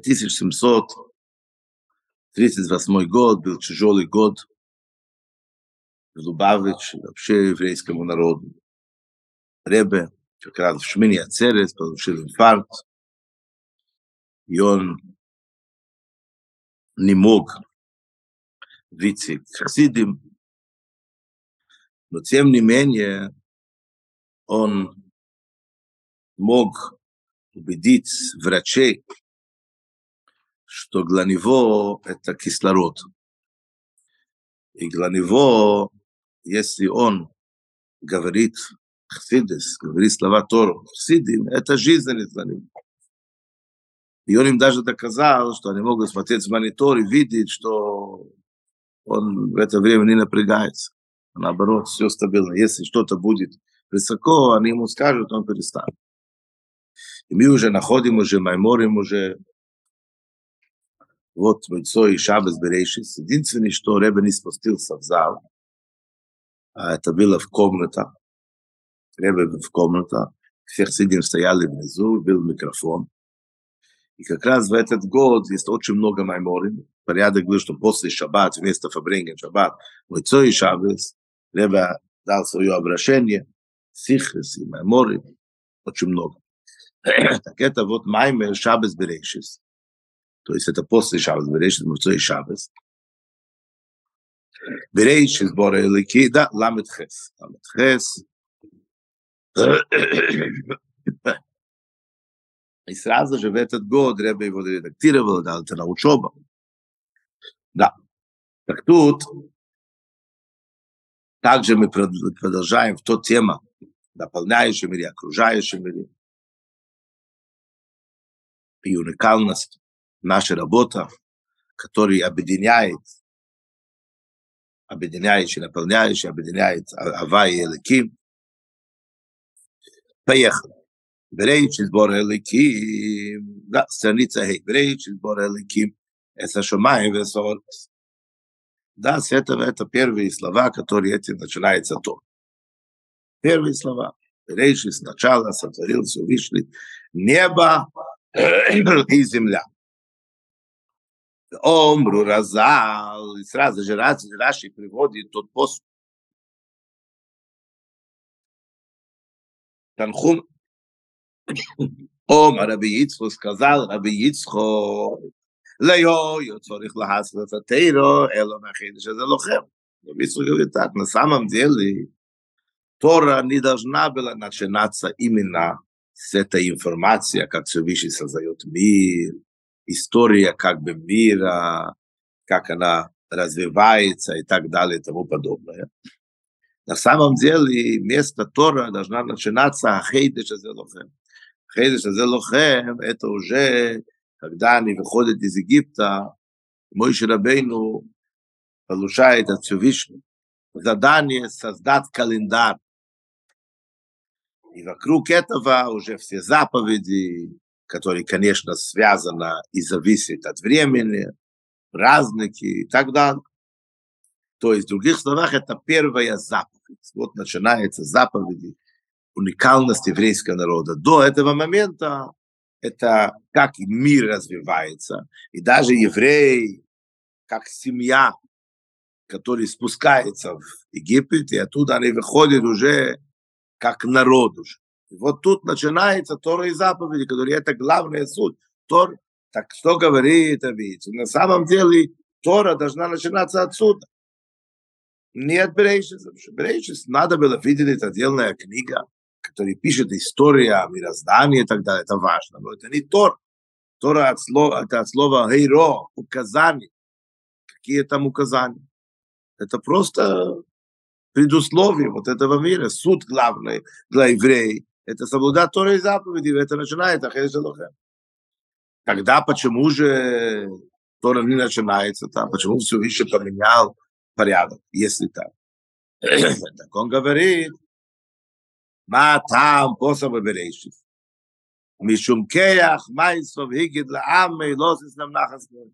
5738 год был тяжелый год. В Лубавич, вообще еврейскому народу. Ребе как раз в Шмини Ацерес получил инфаркт, и он не мог выйти к хасидим, но тем не менее он мог убедить врачей, что для него это кислород. И для него, если он говорит хсидес, говорит слова Тору, хсидим, это жизненность для него. И он им даже доказал, что они могут смотреть в монитор и видеть, что он в это время не напрягается. Наоборот, все стабильно. Если что-то будет высоко, они ему скажут, он перестанет. И мы уже находим, уже майморим, уже вот Мойцо и Шабас Берейшис. Единственное, что Ребе не спустился в зал, а это было в комнатах. Ребе в комнатах. Все сидим стояли внизу, был микрофон. И как раз в этот год есть очень много майморим. Порядок был, что после шаббат, вместо фабринген шаббат, Мойцо и Шабас, Ребе дал свое обращение, сихрес и майморим, очень много. так это вот маймер Шабас Берейшис. То есть это после Шабас Берейшис, Мойцо и Шабас. Берейшис Бора Элики, да, Ламет Хес. Ламет Хес. И сразу же в этот год Ребе его редактировал, дал это на учебу. Да. Так тут также мы продолжаем в тот тема, дополняющем мире, окружающем мире. И уникальность наша работа, которая объединяет, объединяющий, наполняющий, объединяет Ава и Эликим. Поехали. Береючи збор Эликим, да, страница Хей, береючи збор Эликим, это Шумай Весорт. Да, с этого это первые слова, которые этим начинается то. Первые слова. Береючи сначала сотворил Всевышний небо и земля. Омру Разал, и сразу же Раши приводит тот пост. Танхум Ом Раби Ицхо сказал Раби Ицхо, Лео, я цорих лахасла Тейро, Эло Махидиш, это лохем. Раби Ицхо говорит так, на самом деле Тора не должна была начинаться именно с этой информацией, как Всевышний создает мир, история как бы мира, как она развивается и так далее и тому подобное. На самом деле место Тора должна начинаться Хейдеш Азелохем. Хейдеш Азелохем – это уже, когда они выходят из Египта, мой Ширабейну получает от Всевышнего задание создать календарь. И вокруг этого уже все заповеди, которые, конечно, связаны и зависят от времени, праздники и так далее. То есть, в других словах, это первая заповедь. Вот начинается заповеди, уникальность еврейского народа. До этого момента это как мир развивается. И даже евреи, как семья, который спускается в Египет, и оттуда они выходят уже как народ уже. Вот тут начинается Тора и заповеди, которые это главная суть. Тор, так что говорит Авиц? На самом деле Тора должна начинаться отсюда. Не от Берейшис. Надо было видеть, это отдельная книга, которая пишет история мироздания и так далее. Это важно. Но это не Тор. Тора от слова, это от слова «хейро», указание. Какие там указания? Это просто предусловие вот этого мира, суд главный для евреев, это соблюдать Торы и заповеди, это начинается Хейс Элохем. Тогда почему же Тора не начинается там? Почему все еще поменял порядок, если так? так он говорит, ма там пособы берешев. Мишум кеях, майсов, хигид лаамы, лосис нам нахаснем.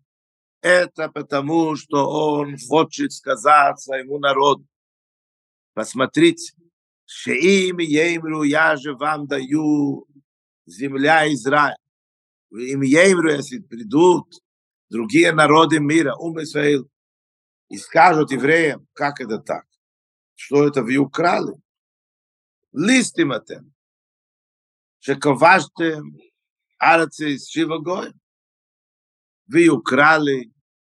Это потому, что он хочет сказать своему народу. Посмотрите, Шеим Еймру, я же вам даю земля Израиль. им Еймру, если придут другие народы мира, ум Исраил, и скажут евреям, как это так? Что это вы украли? Листим атем, שכבשתם ארץ שבע גויים. Вы украли,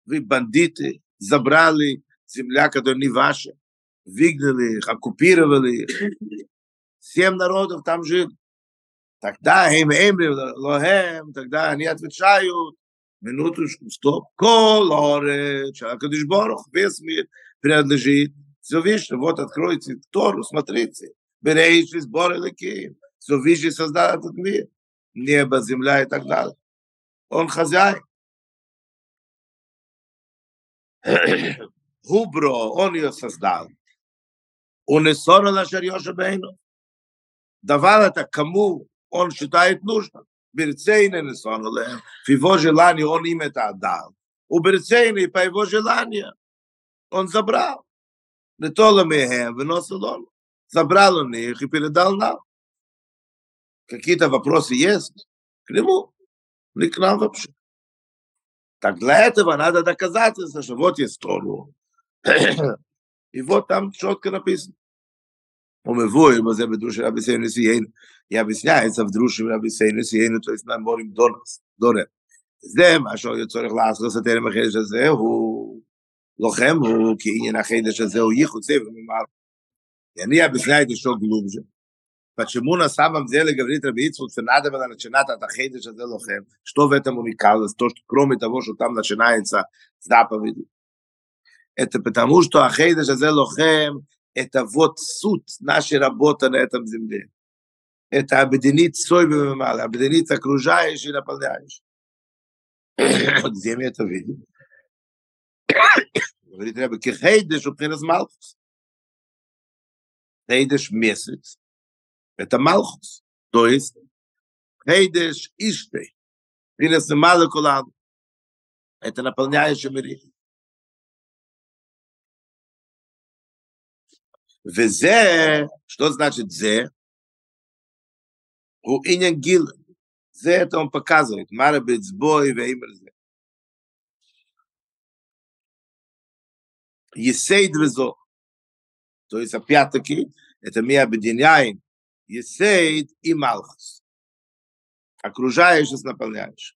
вы бандиты, забрали земля, которая не ваша, выгнали их, оккупировали их. Семь народов там жили. Тогда им эмри лохем, тогда они отвечают, минуточку, стоп, кол оре, Кадиш Борух, весь мир принадлежит Всевышнему. Вот откройте Тору, смотрите. Берейши сборы леким. Всевышний создал этот мир. Небо, земля и так далее. Он хозяин. Губро, он ее создал. Бейну. Давал это кому он считает нужным. Берцейне не сон лем. В его желании он им это отдал. У Берцейне по его желанию он забрал. Не то мехем, выносил он. Забрал он их и передал нам. Какие-то вопросы есть к нему, не к нам вообще. Так для этого надо доказательство, что вот есть Тору. И вот там четко написано. und mir vor immer sehr bedrush a bisschen ist wie ein ja bis ja ist auf drush a bisschen ist ein und ist mein morgen donnerst dore dem a scho jetzt soll ich lass das er der mir geht das er wo lochem wo ki in nach das das er ich und sehen wir mal ja nie bis ja ist schon genug schon was schon mona sabam sehr gewritter bitz und für nade wenn eine chenata da geht das er lochem. Sto Это потому, что Ахейда Жазе Лохем это вот суть нашей работы на этом земле. Это объединить свой мало, объединить окружающий и наполняющий. Где мы это видим? Говорит Ребе, кехейдеш у пхинас малхус. Хейдеш месяц. Это малхус. То есть, хейдеш иштей. Пхинас кулан. Это наполняющий мир. Везе, что значит зе? У иня гил. Зе это он показывает. Мара бецбой веймерзе. Есейд везо. То есть, опять-таки, это мы объединяем Есейд и Малхус. Окружаешь и наполняешь.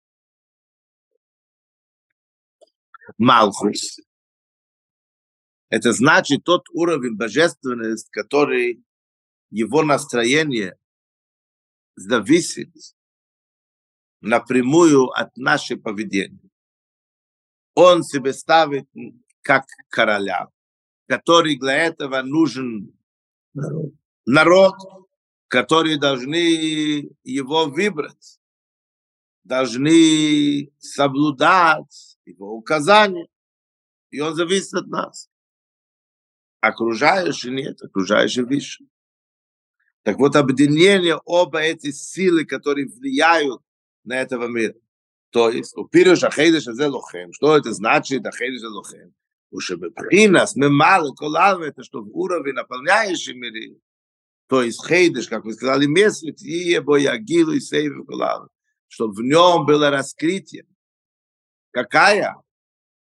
Малхус это значит тот уровень божественности, который его настроение зависит напрямую от нашего поведения. Он себе ставит как короля, который для этого нужен народ, народ который должны его выбрать, должны соблюдать его указания, и он зависит от нас окружающие нет, окружающие выше. Так вот, объединение оба эти силы, которые влияют на этого мира. То есть, у пируш ахейдеш азе лохем, что это значит ахейдеш азе лохем? ушебепринас мемалы колалвы, это что в уровне наполняющий миры, то есть хейдеш, как вы сказали, месяц, и ебо ягилу и сейвы колалвы, чтобы в нем было раскрытие. Какая?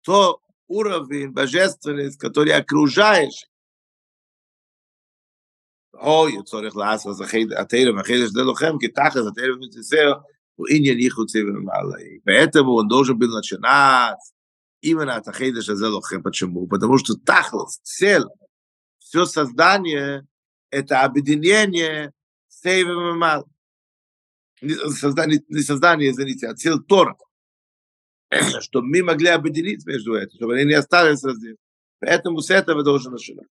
То уровень божественности, который окружаешь. Ой, צורך לעשות התרם והחידש זה לוחם, כי תחת התרם וציסר הוא עניין ייחוצי ומעלה. поэтому он должен был начинать именно от Ахейдыша Зелохем. Почему? Потому что тахлос, цель, все создание — это объединение сейвом и мал. Не создание, не создание, извините, а цель Тора. чтобы мы могли объединить между этим, чтобы они не остались раздельны. Поэтому с этого должен начинать.